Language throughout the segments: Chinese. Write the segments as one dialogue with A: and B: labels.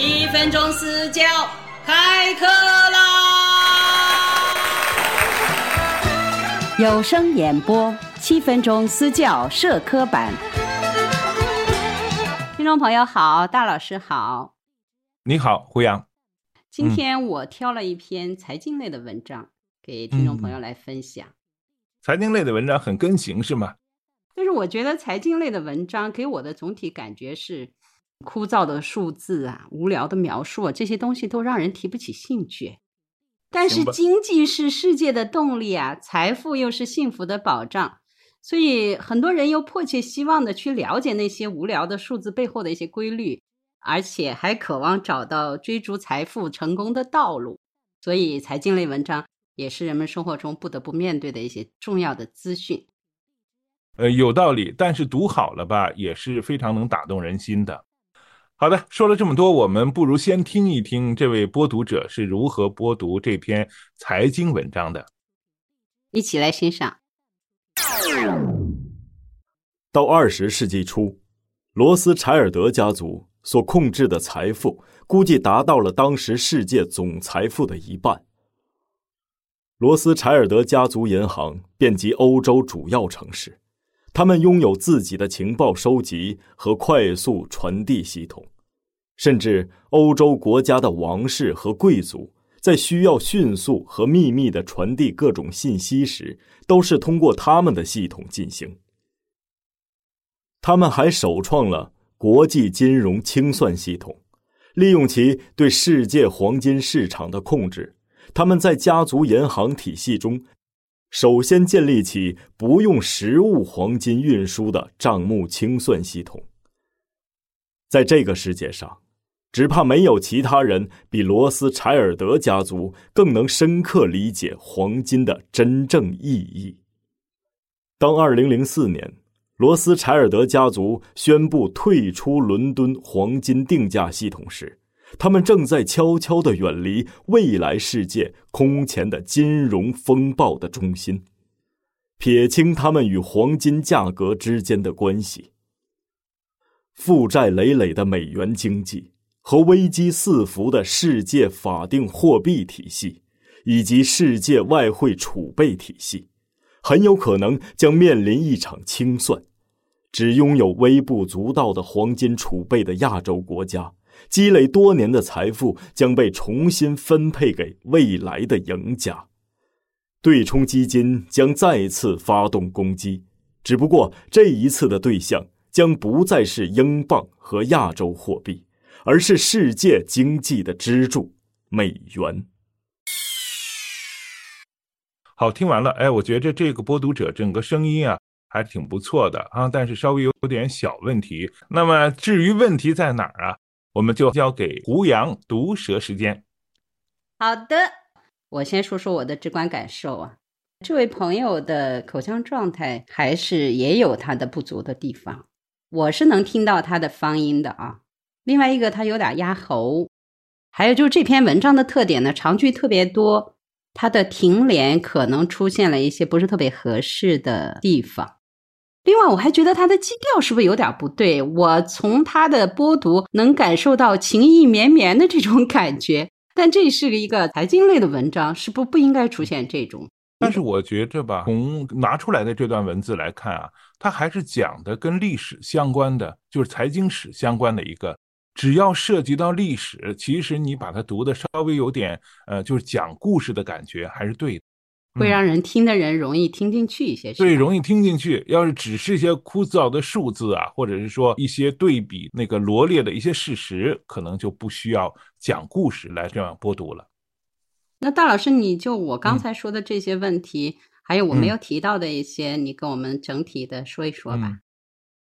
A: 七分钟私教开课啦！
B: 有声演播七分钟私教社科版，听众朋友好，大老师好，
C: 你好，胡杨。
B: 今天我挑了一篇财经类的文章给听众朋友来分享。
C: 财经类的文章很跟行是吗？
B: 但是我觉得财经类的文章给我的总体感觉是枯燥的数字啊，无聊的描述啊，这些东西都让人提不起兴趣。但是经济是世界的动力啊，财富又是幸福的保障，所以很多人又迫切希望的去了解那些无聊的数字背后的一些规律。而且还渴望找到追逐财富成功的道路，所以财经类文章也是人们生活中不得不面对的一些重要的资讯。
C: 呃，有道理，但是读好了吧，也是非常能打动人心的。好的，说了这么多，我们不如先听一听这位播读者是如何播读这篇财经文章的。
B: 一起来欣赏。
D: 到二十世纪初，罗斯柴尔德家族。所控制的财富估计达到了当时世界总财富的一半。罗斯柴尔德家族银行遍及欧洲主要城市，他们拥有自己的情报收集和快速传递系统，甚至欧洲国家的王室和贵族在需要迅速和秘密的传递各种信息时，都是通过他们的系统进行。他们还首创了。国际金融清算系统，利用其对世界黄金市场的控制，他们在家族银行体系中，首先建立起不用实物黄金运输的账目清算系统。在这个世界上，只怕没有其他人比罗斯柴尔德家族更能深刻理解黄金的真正意义。当二零零四年。罗斯柴尔德家族宣布退出伦敦黄金定价系统时，他们正在悄悄地远离未来世界空前的金融风暴的中心，撇清他们与黄金价格之间的关系。负债累累的美元经济和危机四伏的世界法定货币体系，以及世界外汇储备体系，很有可能将面临一场清算。只拥有微不足道的黄金储备的亚洲国家，积累多年的财富将被重新分配给未来的赢家。对冲基金将再次发动攻击，只不过这一次的对象将不再是英镑和亚洲货币，而是世界经济的支柱——美元。
C: 好，听完了，哎，我觉着这个播读者整个声音啊。还挺不错的啊，但是稍微有点小问题。那么至于问题在哪儿啊，我们就交给胡杨毒舌时间。
B: 好的，我先说说我的直观感受啊。这位朋友的口腔状态还是也有他的不足的地方，我是能听到他的方音的啊。另外一个，他有点压喉，还有就是这篇文章的特点呢，长句特别多，他的停连可能出现了一些不是特别合适的地方。另外，我还觉得他的基调是不是有点不对？我从他的播读能感受到情意绵绵的这种感觉，但这是一个财经类的文章，是不不应该出现这种。
C: 但是我觉着吧，从拿出来的这段文字来看啊，它还是讲的跟历史相关的，就是财经史相关的一个。只要涉及到历史，其实你把它读的稍微有点呃，就是讲故事的感觉，还是对的。
B: 会让人听的人容易听进去一些，
C: 对，容易听进去。要是只是一些枯燥的数字啊，或者是说一些对比那个罗列的一些事实，可能就不需要讲故事来这样播读了。
B: 那大老师，你就我刚才说的这些问题，还有我没有提到的一些，你跟我们整体的说一说吧。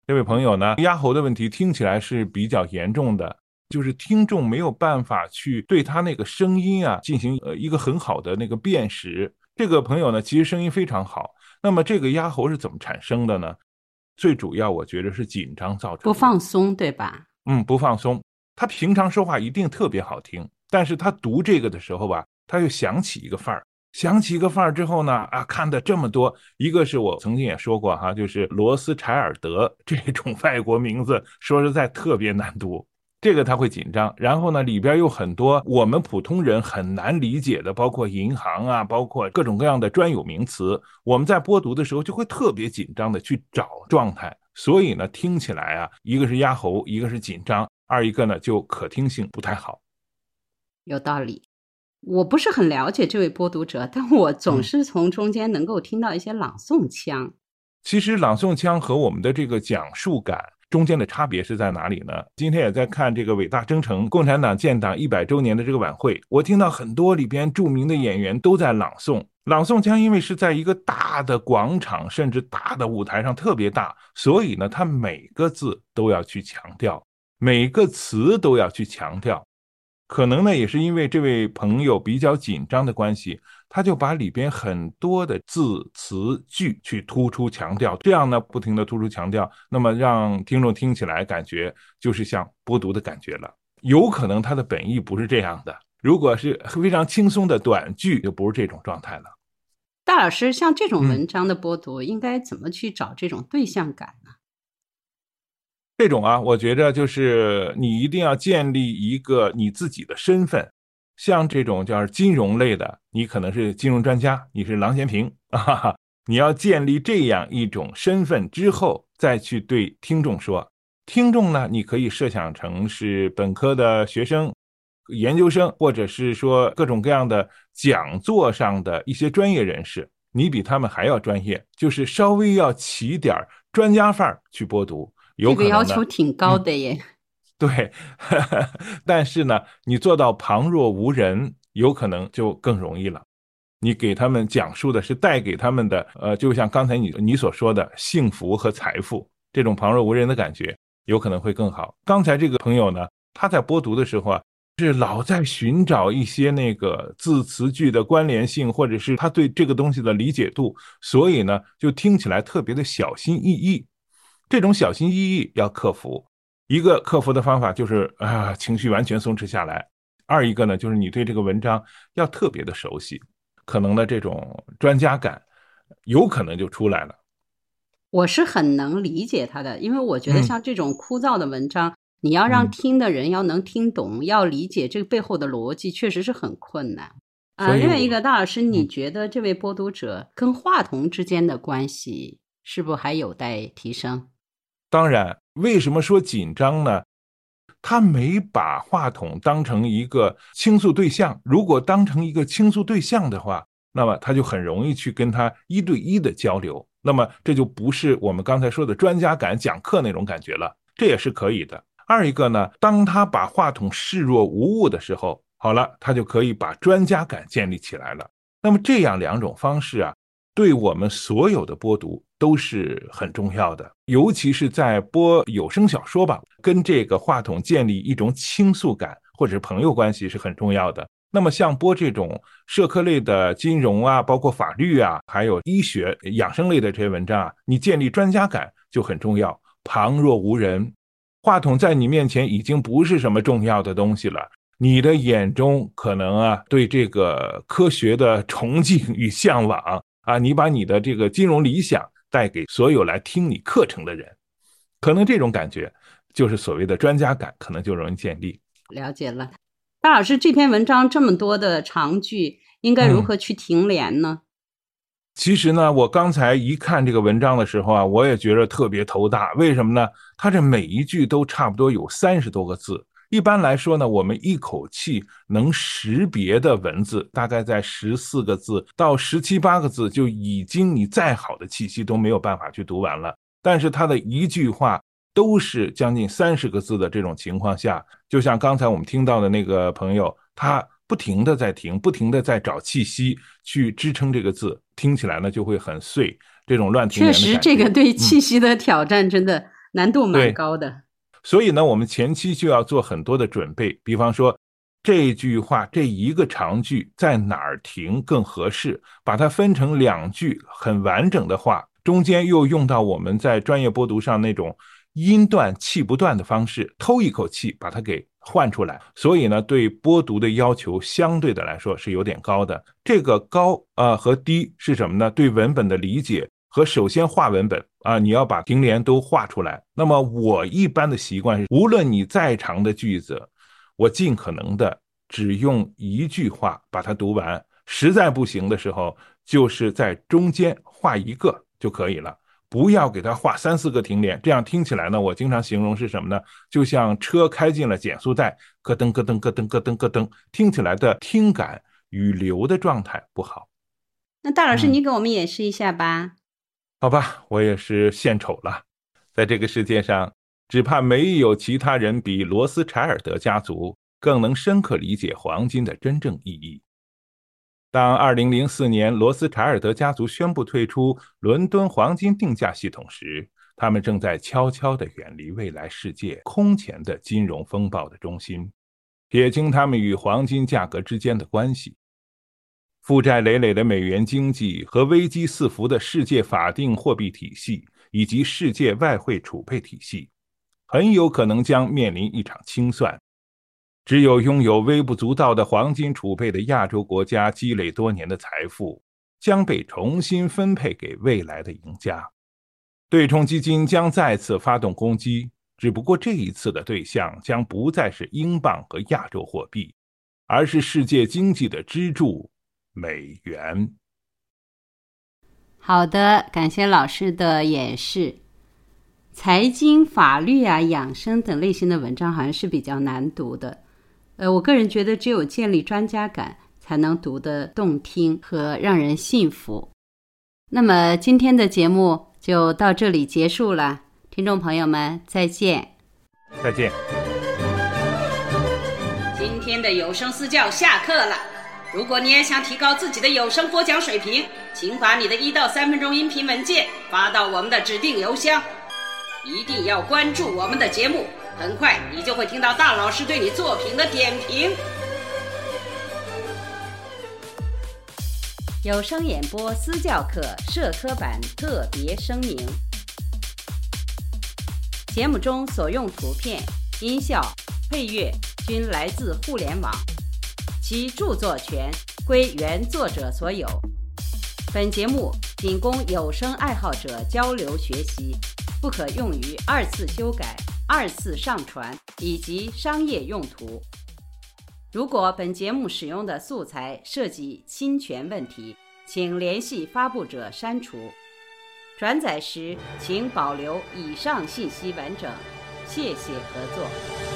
C: 这位朋友呢，压喉的问题听起来是比较严重的，就是听众没有办法去对他那个声音啊进行呃一个很好的那个辨识。这个朋友呢，其实声音非常好。那么这个压喉是怎么产生的呢？最主要我觉得是紧张造成。
B: 不放松，对吧？
C: 嗯，不放松。他平常说话一定特别好听，但是他读这个的时候吧，他又想起一个范儿，想起一个范儿之后呢，啊，看的这么多，一个是我曾经也说过哈，就是罗斯柴尔德这种 外国名字，说实在特别难读。这个他会紧张。然后呢，里边有很多我们普通人很难理解的，包括银行啊，包括各种各样的专有名词。我们在播读的时候就会特别紧张的去找状态，所以呢，听起来啊，一个是压喉，一个是紧张，二一个呢就可听性不太好。
B: 有道理。我不是很了解这位播读者，但我总是从中间能够听到一些朗诵腔。
C: 其实朗诵腔和我们的这个讲述感中间的差别是在哪里呢？今天也在看这个伟大征程共产党建党一百周年的这个晚会，我听到很多里边著名的演员都在朗诵。朗诵腔因为是在一个大的广场甚至大的舞台上特别大，所以呢，他每个字都要去强调，每个词都要去强调。可能呢，也是因为这位朋友比较紧张的关系，他就把里边很多的字词句去突出强调，这样呢，不停的突出强调，那么让听众听起来感觉就是像播读的感觉了。有可能他的本意不是这样的，如果是非常轻松的短句，就不是这种状态了。
B: 大老师，像这种文章的播读，应该怎么去找这种对象感呢？
C: 这种啊，我觉着就是你一定要建立一个你自己的身份，像这种叫金融类的，你可能是金融专家，你是郎咸平 啊，你要建立这样一种身份之后，再去对听众说。听众呢，你可以设想成是本科的学生、研究生，或者是说各种各样的讲座上的一些专业人士，你比他们还要专业，就是稍微要起点专家范儿去播读。
B: 这个要求挺高的耶。
C: 对，但是呢，你做到旁若无人，有可能就更容易了。你给他们讲述的是带给他们的，呃，就像刚才你你所说的幸福和财富，这种旁若无人的感觉，有可能会更好。刚才这个朋友呢，他在播读的时候啊，是老在寻找一些那个字词句的关联性，或者是他对这个东西的理解度，所以呢，就听起来特别的小心翼翼。这种小心翼翼要克服，一个克服的方法就是啊，情绪完全松弛下来；二一个呢，就是你对这个文章要特别的熟悉，可能的这种专家感，有可能就出来了。
B: 我是很能理解他的，因为我觉得像这种枯燥的文章，你要让听的人要能听懂，要理解这个背后的逻辑，确实是很困难啊。另外一个大老师，你觉得这位播读者跟话筒之间的关系是不是还有待提升？
C: 当然，为什么说紧张呢？他没把话筒当成一个倾诉对象。如果当成一个倾诉对象的话，那么他就很容易去跟他一对一的交流。那么这就不是我们刚才说的专家感讲课那种感觉了。这也是可以的。二一个呢，当他把话筒视若无物的时候，好了，他就可以把专家感建立起来了。那么这样两种方式啊，对我们所有的播读。都是很重要的，尤其是在播有声小说吧，跟这个话筒建立一种倾诉感或者是朋友关系是很重要的。那么像播这种社科类的金融啊，包括法律啊，还有医学养生类的这些文章啊，你建立专家感就很重要。旁若无人，话筒在你面前已经不是什么重要的东西了，你的眼中可能啊对这个科学的崇敬与向往啊，你把你的这个金融理想。带给所有来听你课程的人，可能这种感觉就是所谓的专家感，可能就容易建立。
B: 了解了，大老师，这篇文章这么多的长句，应该如何去停连呢？
C: 其实呢，我刚才一看这个文章的时候啊，我也觉得特别头大。为什么呢？它这每一句都差不多有三十多个字。一般来说呢，我们一口气能识别的文字大概在十四个字到十七八个字，就已经你再好的气息都没有办法去读完了。但是他的一句话都是将近三十个字的这种情况下，就像刚才我们听到的那个朋友，他不停的在停，不停的在找气息去支撑这个字，听起来呢就会很碎，这种乱停。
B: 确实，这个对气息的挑战真的难度蛮高的。
C: 所以呢，我们前期就要做很多的准备，比方说这句话这一个长句在哪儿停更合适，把它分成两句很完整的话，中间又用到我们在专业播读上那种音断气不断的方式，偷一口气把它给换出来。所以呢，对播读的要求相对的来说是有点高的。这个高啊和低是什么呢？对文本的理解和首先画文本啊，你要把停连都画出来。那么我一般的习惯是，无论你再长的句子，我尽可能的只用一句话把它读完。实在不行的时候，就是在中间画一个就可以了，不要给它画三四个停连。这样听起来呢，我经常形容是什么呢？就像车开进了减速带，咯噔咯噔咯噔咯噔咯噔，听起来的听感与流的状态不好。
B: 那大老师，你给我们演示一下吧。
C: 好吧，我也是献丑了。在这个世界上，只怕没有其他人比罗斯柴尔德家族更能深刻理解黄金的真正意义。当2004年罗斯柴尔德家族宣布退出伦敦黄金定价系统时，他们正在悄悄地远离未来世界空前的金融风暴的中心，撇清他们与黄金价格之间的关系。负债累累的美元经济和危机四伏的世界法定货币体系以及世界外汇储备体系，很有可能将面临一场清算。只有拥有微不足道的黄金储备的亚洲国家积累多年的财富，将被重新分配给未来的赢家。对冲基金将再次发动攻击，只不过这一次的对象将不再是英镑和亚洲货币，而是世界经济的支柱。美元。
B: 好的，感谢老师的演示。财经、法律啊、养生等类型的文章好像是比较难读的。呃，我个人觉得，只有建立专家感，才能读得动听和让人信服。那么，今天的节目就到这里结束了，听众朋友们，再见。
C: 再见。
A: 今天的有声私教下课了。如果你也想提高自己的有声播讲水平，请把你的一到三分钟音频文件发到我们的指定邮箱。一定要关注我们的节目，很快你就会听到大老师对你作品的点评。
B: 有声演播私教课社科版特别声明：节目中所用图片、音效、配乐均来自互联网。其著作权归原作者所有。本节目仅供有声爱好者交流学习，不可用于二次修改、二次上传以及商业用途。如果本节目使用的素材涉及侵权问题，请联系发布者删除。转载时请保留以上信息完整。谢谢合作。